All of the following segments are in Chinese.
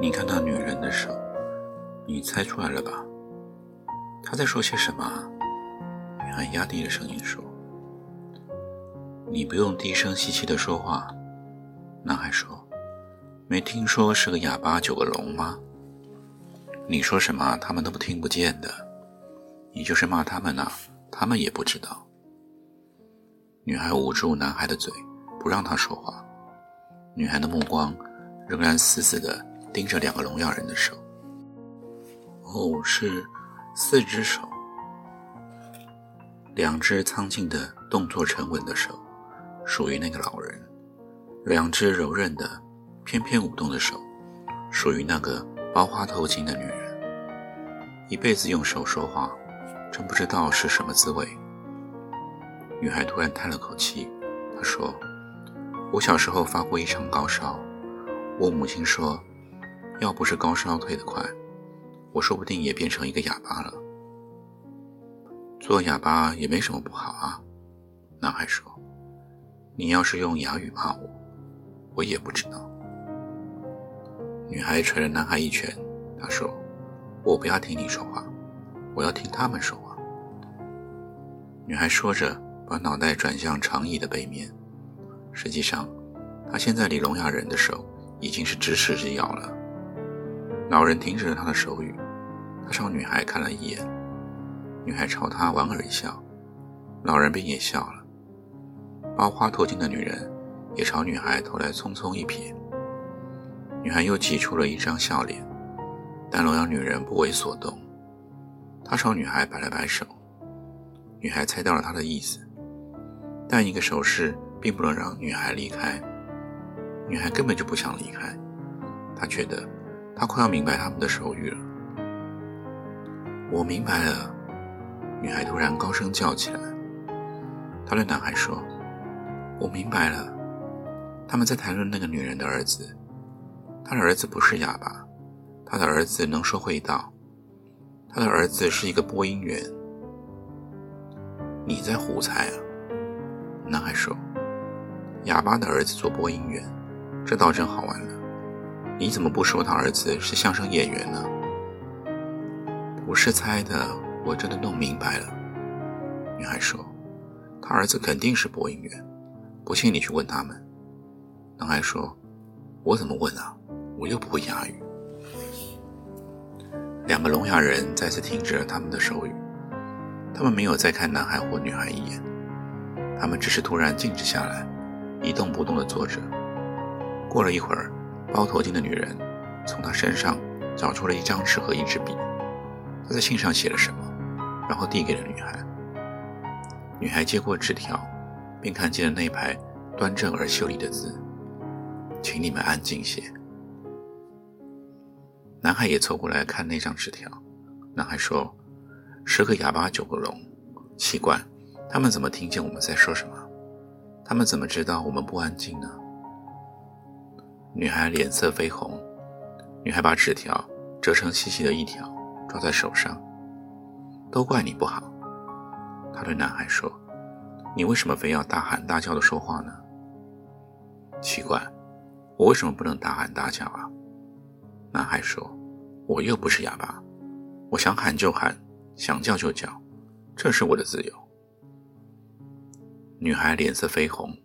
你看到女人的手，你猜出来了吧？她在说些什么？女孩压低了声音说：“你不用低声细气的说话。”男孩说：“没听说是个哑巴九个聋吗？你说什么他们都不听不见的。你就是骂他们呢，他们也不知道。”女孩捂住男孩的嘴，不让他说话。女孩的目光仍然死死的。盯着两个聋哑人的手，哦，是四只手，两只苍劲的、动作沉稳的手，属于那个老人；两只柔韧的、翩翩舞动的手，属于那个包花头巾的女人。一辈子用手说话，真不知道是什么滋味。女孩突然叹了口气，她说：“我小时候发过一场高烧，我母亲说。”要不是高烧退得快，我说不定也变成一个哑巴了。做哑巴也没什么不好啊。男孩说：“你要是用哑语骂我，我也不知道。”女孩捶了男孩一拳，她说：“我不要听你说话，我要听他们说话。”女孩说着，把脑袋转向长椅的背面。实际上，她现在离聋哑人的手已经是咫尺之遥了。老人停止了他的手语，他朝女孩看了一眼，女孩朝他莞尔一笑，老人便也笑了。包花头巾的女人也朝女孩投来匆匆一瞥，女孩又挤出了一张笑脸，但聋哑女人不为所动。她朝女孩摆了摆手，女孩猜到了他的意思，但一个手势并不能让女孩离开，女孩根本就不想离开，她觉得。他快要明白他们的手语了。我明白了，女孩突然高声叫起来。她对男孩说：“我明白了，他们在谈论那个女人的儿子。他的儿子不是哑巴，他的儿子能说会道，他的儿子是一个播音员。”你在胡猜啊？男孩说：“哑巴的儿子做播音员，这倒真好玩了。”你怎么不说他儿子是相声演员呢？不是猜的，我真的弄明白了。女孩说：“他儿子肯定是播音员，不信你去问他们。”男孩说：“我怎么问啊？我又不会哑语。”两个聋哑人再次停止了他们的手语，他们没有再看男孩或女孩一眼，他们只是突然静止下来，一动不动地坐着。过了一会儿。包头巾的女人从他身上找出了一张纸和一支笔，她在信上写了什么，然后递给了女孩。女孩接过纸条，并看见了那排端正而秀丽的字：“请你们安静些。”男孩也凑过来看那张纸条。男孩说：“十个哑巴九个聋，奇怪，他们怎么听见我们在说什么？他们怎么知道我们不安静呢？”女孩脸色绯红，女孩把纸条折成细细的一条，抓在手上。都怪你不好，她对男孩说：“你为什么非要大喊大叫的说话呢？”奇怪，我为什么不能大喊大叫啊？男孩说：“我又不是哑巴，我想喊就喊，想叫就叫，这是我的自由。”女孩脸色绯红，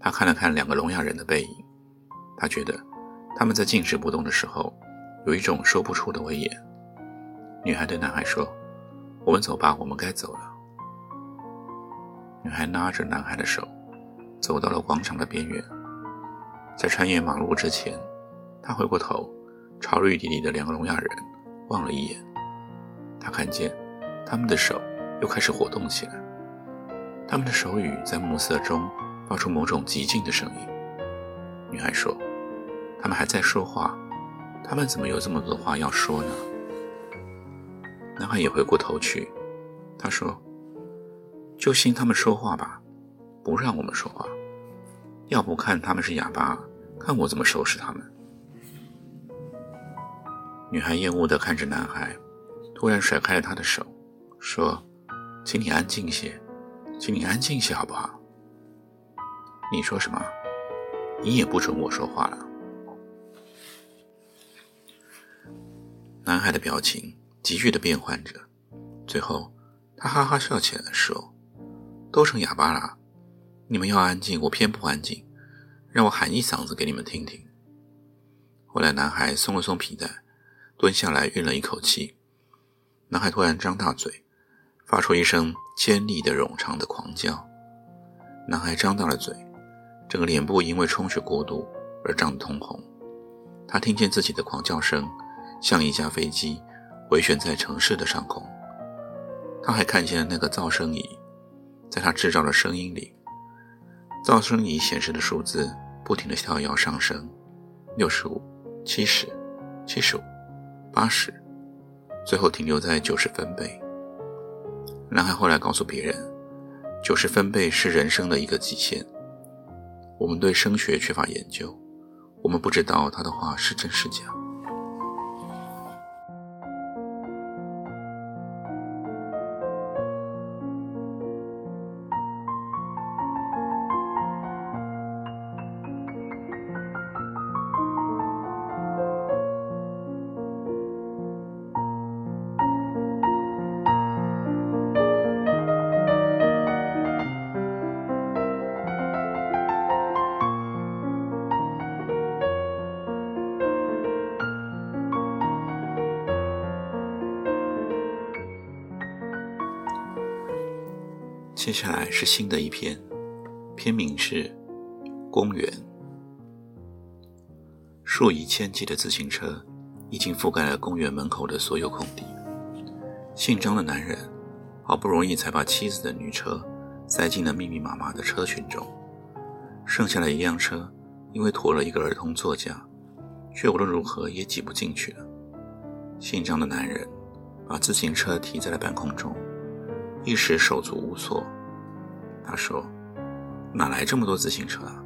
她看了看两个聋哑人的背影。他觉得他们在静止不动的时候，有一种说不出的威严。女孩对男孩说：“我们走吧，我们该走了。”女孩拉着男孩的手，走到了广场的边缘。在穿越马路之前，她回过头，朝绿地里的两个聋哑人望了一眼，他看见他们的手又开始活动起来，他们的手语在暮色中发出某种寂静的声音。女孩说：“他们还在说话，他们怎么有这么多话要说呢？”男孩也回过头去，他说：“就信他们说话吧，不让我们说话。要不看他们是哑巴，看我怎么收拾他们。”女孩厌恶地看着男孩，突然甩开了他的手，说：“请你安静些，请你安静些，好不好？”你说什么？你也不准我说话了。男孩的表情。急剧的变换着，最后他哈哈笑起来，说：“都成哑巴了，你们要安静，我偏不安静，让我喊一嗓子给你们听听。”后来，男孩松了松皮带，蹲下来运了一口气。男孩突然张大嘴，发出一声尖利的冗长的狂叫。男孩张大了嘴，整个脸部因为充血过度而涨得通红。他听见自己的狂叫声，像一架飞机。回旋在城市的上空，他还看见了那个噪声仪，在他制造的声音里，噪声仪显示的数字不停地跳跃上升，六十五、七十、七十五、八十，最后停留在九十分贝。男孩后来告诉别人，九十分贝是人生的一个极限。我们对声学缺乏研究，我们不知道他的话是真是假。是新的一篇，篇名是《公园》。数以千计的自行车已经覆盖了公园门口的所有空地。姓张的男人好不容易才把妻子的女车塞进了密密麻麻的车群中，剩下的一辆车因为驮了一个儿童座驾，却无论如何也挤不进去了。姓张的男人把自行车提在了半空中。一时手足无措，他说：“哪来这么多自行车啊？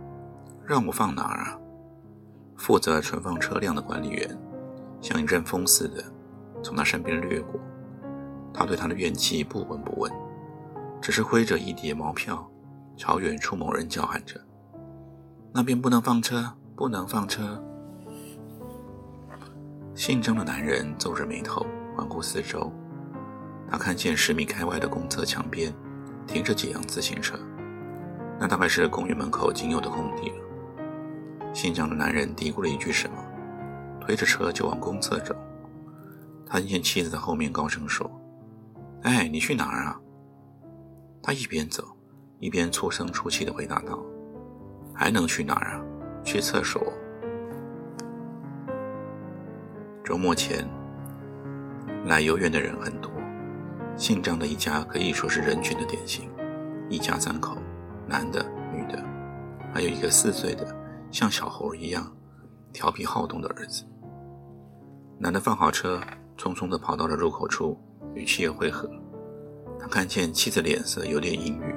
让我放哪儿啊？”负责存放车辆的管理员像一阵风似的从他身边掠过，他对他的怨气不闻不问，只是挥着一叠毛票朝远处某人叫喊着：“那边不能放车，不能放车！”姓张的男人皱着眉头环顾四周。他看见十米开外的公厕墙边停着几辆自行车，那大概是公寓门口仅有的空地了。姓张的男人嘀咕了一句什么，推着车就往公厕走。他听见妻子在后面高声说：“哎，你去哪儿啊？”他一边走一边粗声粗气地回答道：“还能去哪儿啊？去厕所。”周末前来游园的人很多。姓张的一家可以说是人群的典型，一家三口，男的、女的，还有一个四岁的像小猴一样调皮好动的儿子。男的放好车，匆匆地跑到了入口处与妻儿会合。他看见妻子脸色有点阴郁，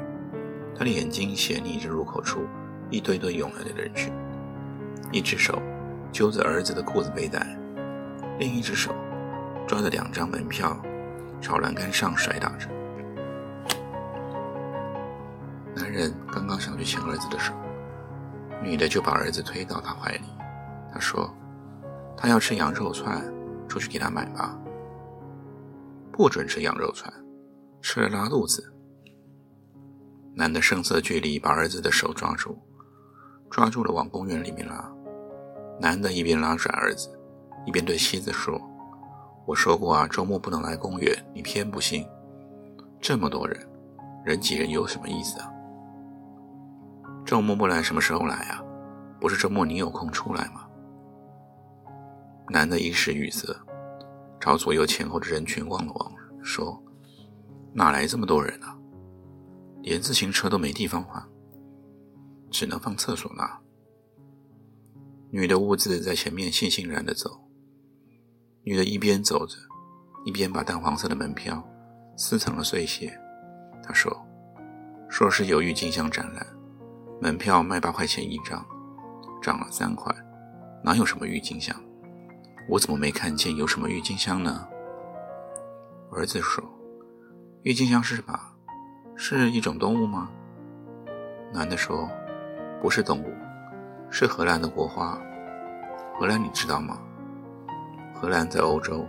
他的眼睛斜睨着入口处一堆堆涌来的人群，一只手揪着儿子的裤子背带，另一只手抓着两张门票。朝栏杆上甩打着。男人刚刚想去牵儿子的手，女的就把儿子推到他怀里。他说：“他要吃羊肉串，出去给他买吧。”不准吃羊肉串，吃了拉肚子。男的声色俱厉，把儿子的手抓住，抓住了往公园里面拉。男的一边拉拽儿子，一边对妻子说。我说过啊，周末不能来公园，你偏不信。这么多人，人挤人有什么意思啊？周末不来，什么时候来啊？不是周末你有空出来吗？男的一时语塞，朝左右前后的人群望了望，说：“哪来这么多人啊？连自行车都没地方放，只能放厕所那。”女的兀自在前面悻悻然地走。女的一边走着，一边把淡黄色的门票撕成了碎屑。她说：“说是有郁金香展览，门票卖八块钱一张，涨了三块，哪有什么郁金香？我怎么没看见有什么郁金香呢？”儿子说：“郁金香是什么？是一种动物吗？”男的说：“不是动物，是荷兰的国花。荷兰你知道吗？”荷兰在欧洲，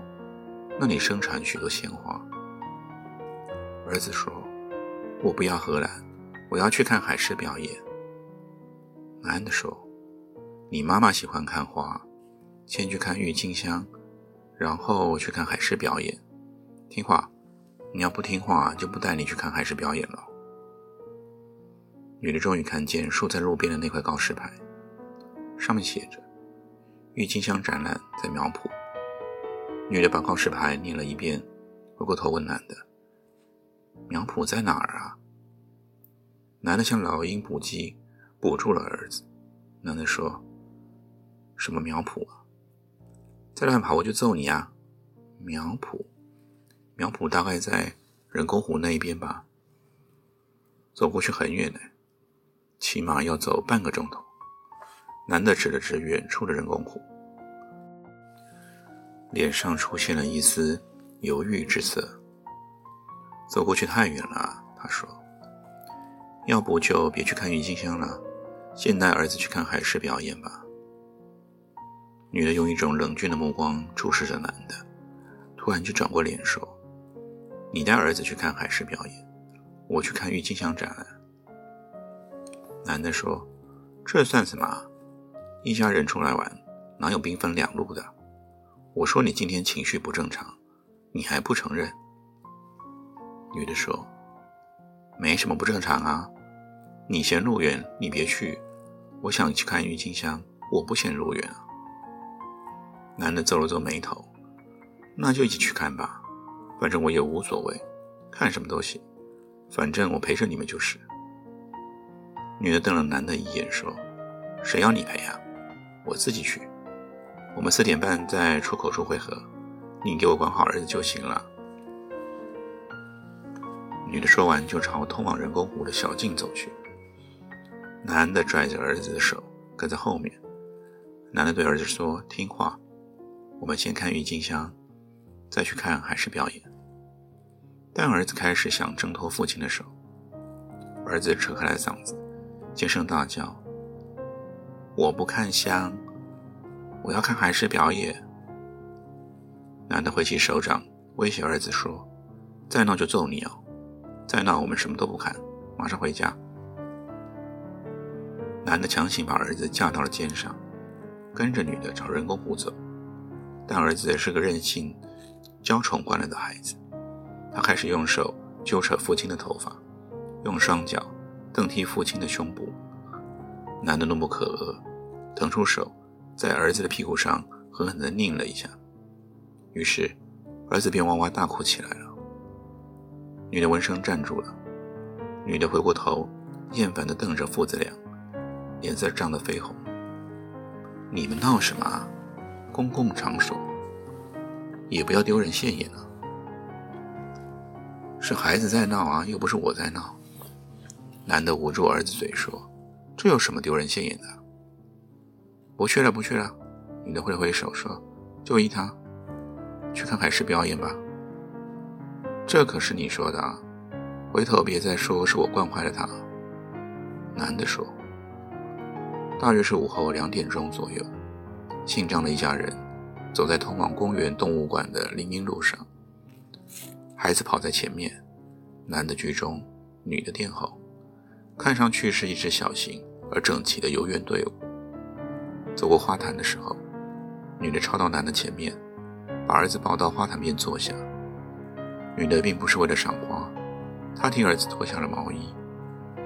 那里生产许多鲜花。儿子说：“我不要荷兰，我要去看海狮表演。”男的说：“你妈妈喜欢看花，先去看郁金香，然后去看海狮表演。听话，你要不听话，就不带你去看海狮表演了。”女的终于看见竖在路边的那块告示牌，上面写着：“郁金香展览在苗圃。”女的把告示牌念了一遍，回过头问男的：“苗圃在哪儿啊？”男的像老鹰捕鸡，捕住了儿子。男的说：“什么苗圃啊？再乱跑我就揍你啊！”苗圃，苗圃大概在人工湖那一边吧。走过去很远呢，起码要走半个钟头。男的指了指远处的人工湖。脸上出现了一丝犹豫之色。走过去太远了，他说：“要不就别去看郁金香了，先带儿子去看海狮表演吧。”女的用一种冷峻的目光注视着男的，突然就转过脸说：“你带儿子去看海狮表演，我去看郁金香展览。”男的说：“这算什么？一家人出来玩，哪有兵分两路的？”我说你今天情绪不正常，你还不承认？女的说：“没什么不正常啊，你嫌路远，你别去。我想去看郁金香，我不嫌路远啊。”男的皱了皱眉头：“那就一起去看吧，反正我也无所谓，看什么都行，反正我陪着你们就是。”女的瞪了男的一眼说：“谁要你陪呀？我自己去。”我们四点半在出口处汇合，你给我管好儿子就行了。女的说完，就朝通往人工湖的小径走去。男的拽着儿子的手，跟在后面。男的对儿子说：“听话，我们先看郁金香，再去看海狮表演。”但儿子开始想挣脱父亲的手。儿子扯开了嗓子，尖声大叫：“我不看香！”我要看海狮表演。男的挥起手掌威胁儿子说：“再闹就揍你哦！再闹我们什么都不看，马上回家。”男的强行把儿子架到了肩上，跟着女的朝人工湖走。但儿子是个任性、娇宠惯了的孩子，他开始用手揪扯父亲的头发，用双脚蹬踢父亲的胸部。男的怒不可遏，腾出手。在儿子的屁股上狠狠地拧了一下，于是儿子便哇哇大哭起来了。女的闻声站住了，女的回过头，厌烦地瞪着父子俩，脸色涨得绯红。你们闹什么啊？公共场所也不要丢人现眼啊！是孩子在闹啊，又不是我在闹。男的捂住儿子嘴说：“这有什么丢人现眼的？”不去了，不去了。女的挥了挥手说：“就依他，去看海狮表演吧。”这可是你说的啊！回头别再说是我惯坏了他。男的说：“大约是午后两点钟左右，姓张的一家人走在通往公园动物馆的林荫路上。孩子跑在前面，男的居中，女的殿后，看上去是一支小型而整齐的游园队伍。”走过花坛的时候，女的抄到男的前面，把儿子抱到花坛边坐下。女的并不是为了赏花，她替儿子脱下了毛衣，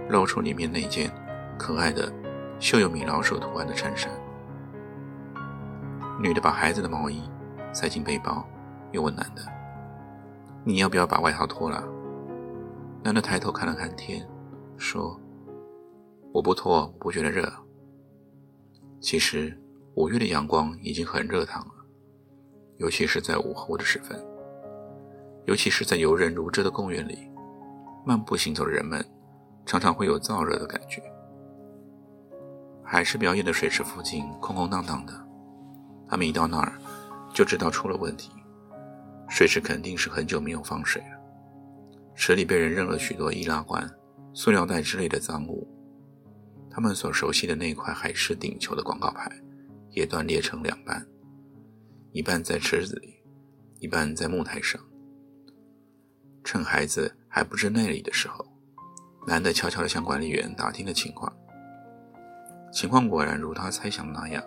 露出里面那件可爱的绣有米老鼠图案的衬衫。女的把孩子的毛衣塞进背包，又问男的：“你要不要把外套脱了？”男的抬头看了看天，说：“我不脱，不觉得热。”其实五月的阳光已经很热烫了，尤其是在午后的时分，尤其是在游人如织的公园里，漫步行走的人们常常会有燥热的感觉。海狮表演的水池附近空空荡荡的，他们一到那儿就知道出了问题，水池肯定是很久没有放水了，池里被人扔了许多易拉罐、塑料袋之类的脏物。他们所熟悉的那块海狮顶球的广告牌，也断裂成两半，一半在池子里，一半在木台上。趁孩子还不知内里的时候，男的悄悄地向管理员打听了情况。情况果然如他猜想的那样，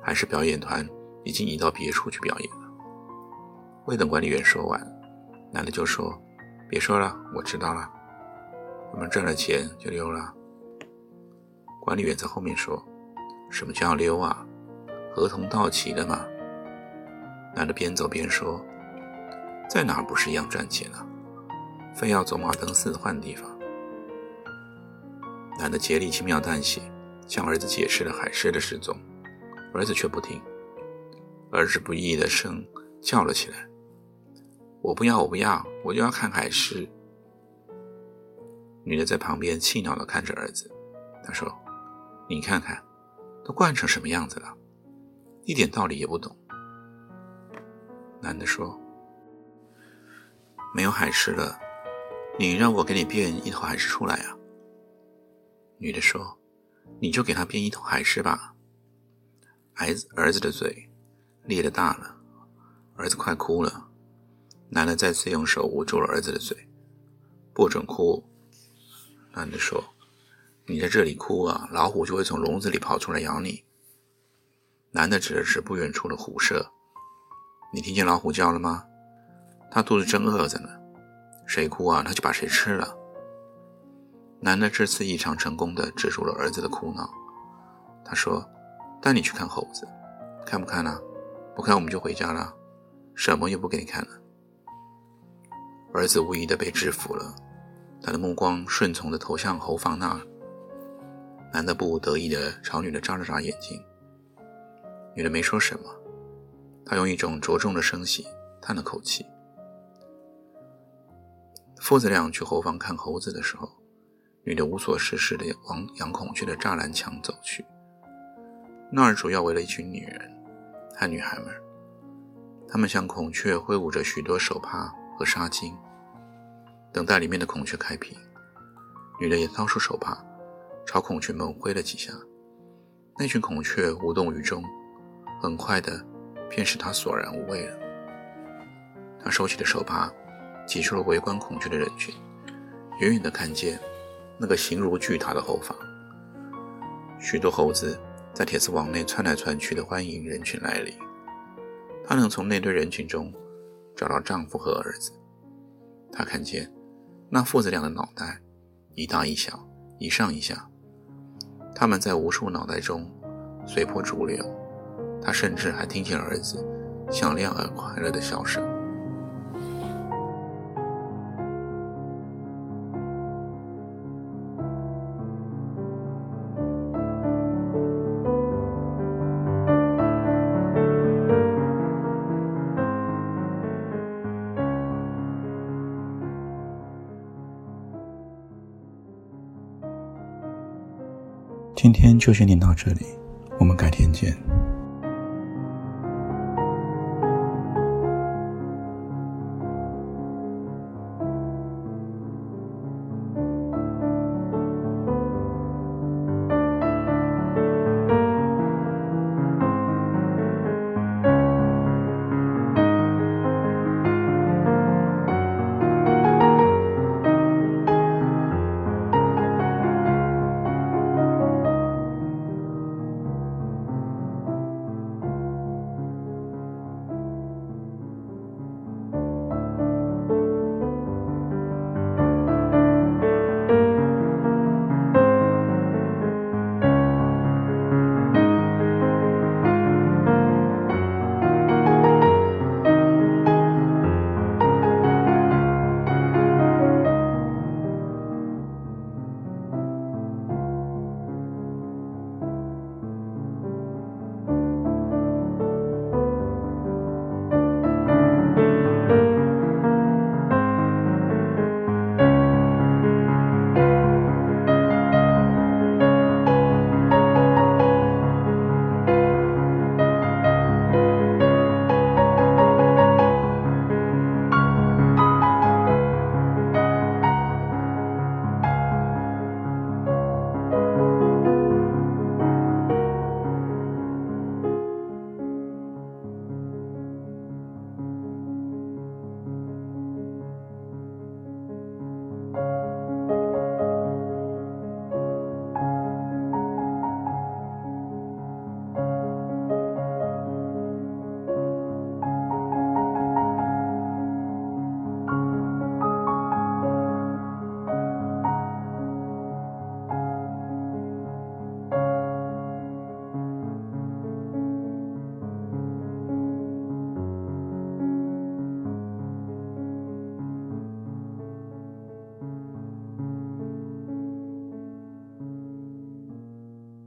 海狮表演团已经移到别处去表演了。未等管理员说完，男的就说：“别说了，我知道了，我们赚了钱就溜了。”管理员在后面说：“什么叫溜啊？合同到期了吗？”男的边走边说：“在哪不是一样赚钱啊？非要走马灯似的换地方。”男的竭力轻描淡写向儿子解释了海狮的失踪，儿子却不听，儿子不义的声叫了起来：“我不要，我不要，我就要看海狮！”女的在旁边气恼地看着儿子，她说。你看看，都惯成什么样子了，一点道理也不懂。男的说：“没有海狮了，你让我给你变一头海狮出来啊。”女的说：“你就给他变一头海狮吧。”儿子儿子的嘴裂的大了，儿子快哭了。男的再次用手捂住了儿子的嘴，不准哭。男的说。你在这里哭啊，老虎就会从笼子里跑出来咬你。男的指了指不远处的虎舍，你听见老虎叫了吗？他肚子正饿着呢，谁哭啊，他就把谁吃了。男的这次异常成功的止住了儿子的哭闹。他说：“带你去看猴子，看不看呢？不看我们就回家了，什么也不给你看了。”儿子无疑的被制服了，他的目光顺从的投向猴房那儿。男的不无得意地朝女的眨了眨眼睛，女的没说什么，他用一种着重的声息叹了口气。父子俩去后方看猴子的时候，女的无所事事地往养孔雀的栅栏墙走去。那儿主要围了一群女人和女孩们，她们向孔雀挥舞着许多手帕和纱巾，等待里面的孔雀开屏。女的也掏出手帕。朝孔雀们挥了几下，那群孔雀无动于衷，很快的便使他索然无味了。他收起了手帕，挤出了围观孔雀的人群，远远的看见那个形如巨塔的后房，许多猴子在铁丝网内窜来窜去的欢迎人群来临。他能从那堆人群中找到丈夫和儿子。他看见那父子俩的脑袋一大一小，一上一下。他们在无数脑袋中随波逐流，他甚至还听见儿子响亮而快乐的笑声。今天就先念到这里，我们改天见。